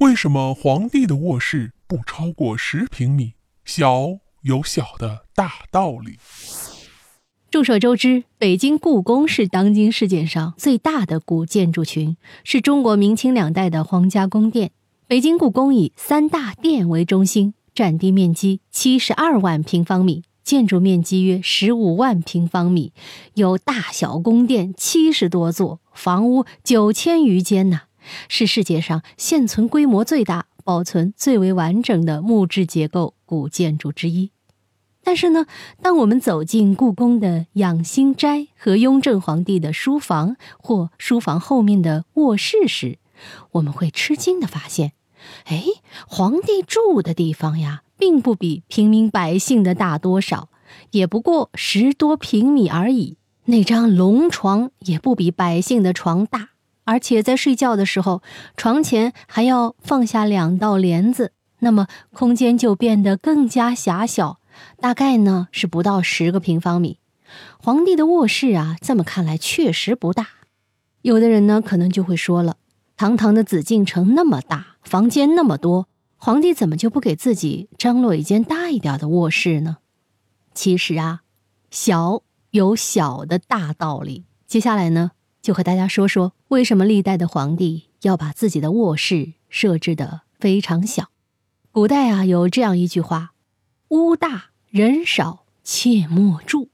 为什么皇帝的卧室不超过十平米？小有小的大道理。众所周知，北京故宫是当今世界上最大的古建筑群，是中国明清两代的皇家宫殿。北京故宫以三大殿为中心，占地面积七十二万平方米，建筑面积约十五万平方米，有大小宫殿七十多座，房屋九千余间呐。是世界上现存规模最大、保存最为完整的木质结构古建筑之一。但是呢，当我们走进故宫的养心斋和雍正皇帝的书房或书房后面的卧室时，我们会吃惊地发现，哎，皇帝住的地方呀，并不比平民百姓的大多少，也不过十多平米而已。那张龙床也不比百姓的床大。而且在睡觉的时候，床前还要放下两道帘子，那么空间就变得更加狭小，大概呢是不到十个平方米。皇帝的卧室啊，这么看来确实不大。有的人呢可能就会说了，堂堂的紫禁城那么大，房间那么多，皇帝怎么就不给自己张罗一间大一点的卧室呢？其实啊，小有小的大道理。接下来呢？就和大家说说，为什么历代的皇帝要把自己的卧室设置的非常小？古代啊，有这样一句话：“屋大人少，切莫住。”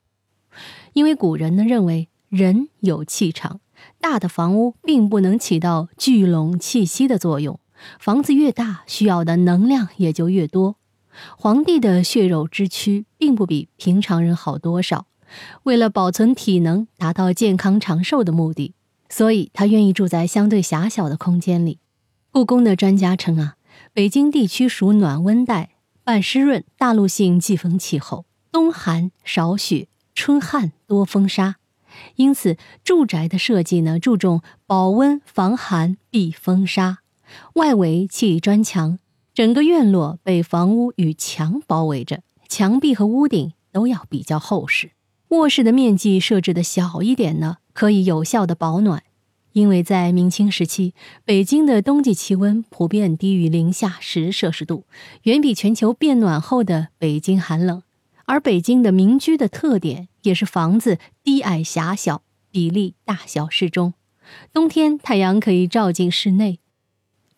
因为古人呢认为人有气场，大的房屋并不能起到聚拢气息的作用，房子越大，需要的能量也就越多。皇帝的血肉之躯并不比平常人好多少。为了保存体能，达到健康长寿的目的，所以他愿意住在相对狭小的空间里。故宫的专家称啊，北京地区属暖温带，半湿润大陆性季风气候，冬寒少雪，春旱多风沙，因此住宅的设计呢，注重保温防寒避风沙。外围砌砖墙，整个院落被房屋与墙包围着，墙壁和屋顶都要比较厚实。卧室的面积设置的小一点呢，可以有效的保暖，因为在明清时期，北京的冬季气温普遍低于零下十摄氏度，远比全球变暖后的北京寒冷。而北京的民居的特点也是房子低矮狭小，比例大小适中，冬天太阳可以照进室内，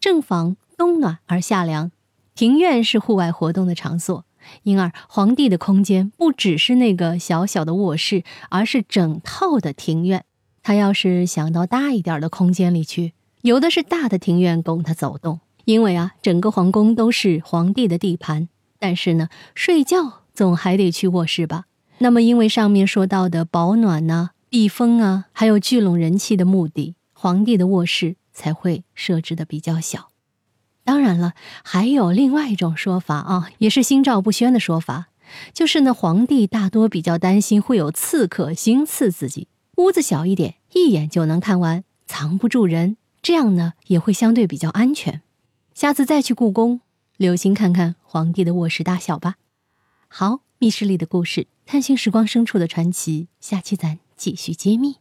正房冬暖而夏凉。庭院是户外活动的场所。因而，皇帝的空间不只是那个小小的卧室，而是整套的庭院。他要是想到大一点的空间里去，有的是大的庭院供他走动。因为啊，整个皇宫都是皇帝的地盘。但是呢，睡觉总还得去卧室吧？那么，因为上面说到的保暖呐、避风啊，还有聚拢人气的目的，皇帝的卧室才会设置的比较小。当然了，还有另外一种说法啊，也是心照不宣的说法，就是呢，皇帝大多比较担心会有刺客行刺自己，屋子小一点，一眼就能看完，藏不住人，这样呢也会相对比较安全。下次再去故宫，留心看看皇帝的卧室大小吧。好，密室里的故事，探寻时光深处的传奇，下期咱继续揭秘。